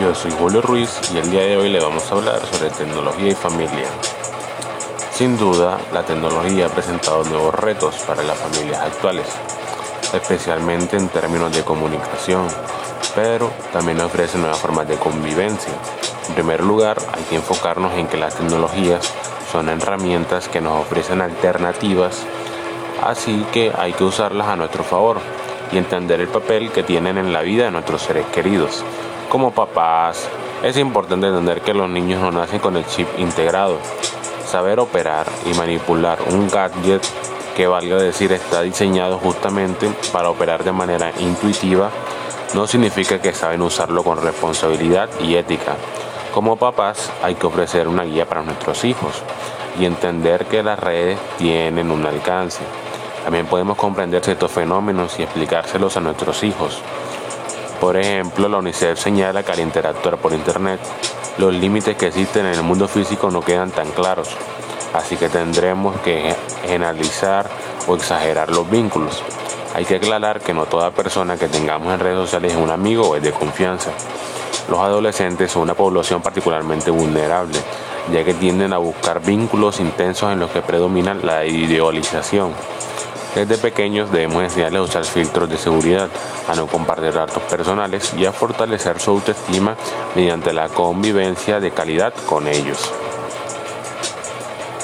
Yo soy Julio Ruiz y el día de hoy le vamos a hablar sobre tecnología y familia. Sin duda, la tecnología ha presentado nuevos retos para las familias actuales, especialmente en términos de comunicación, pero también ofrece nuevas formas de convivencia. En primer lugar, hay que enfocarnos en que las tecnologías son herramientas que nos ofrecen alternativas, así que hay que usarlas a nuestro favor y entender el papel que tienen en la vida de nuestros seres queridos. Como papás, es importante entender que los niños no nacen con el chip integrado. Saber operar y manipular un gadget que valga decir está diseñado justamente para operar de manera intuitiva no significa que saben usarlo con responsabilidad y ética. Como papás hay que ofrecer una guía para nuestros hijos y entender que las redes tienen un alcance. También podemos comprender ciertos fenómenos y explicárselos a nuestros hijos. Por ejemplo, la UNICEF señala que al interactuar por Internet, los límites que existen en el mundo físico no quedan tan claros, así que tendremos que generalizar o exagerar los vínculos. Hay que aclarar que no toda persona que tengamos en redes sociales es un amigo o es de confianza. Los adolescentes son una población particularmente vulnerable, ya que tienden a buscar vínculos intensos en los que predomina la idealización. Desde pequeños debemos enseñarles a usar filtros de seguridad, a no compartir datos personales y a fortalecer su autoestima mediante la convivencia de calidad con ellos.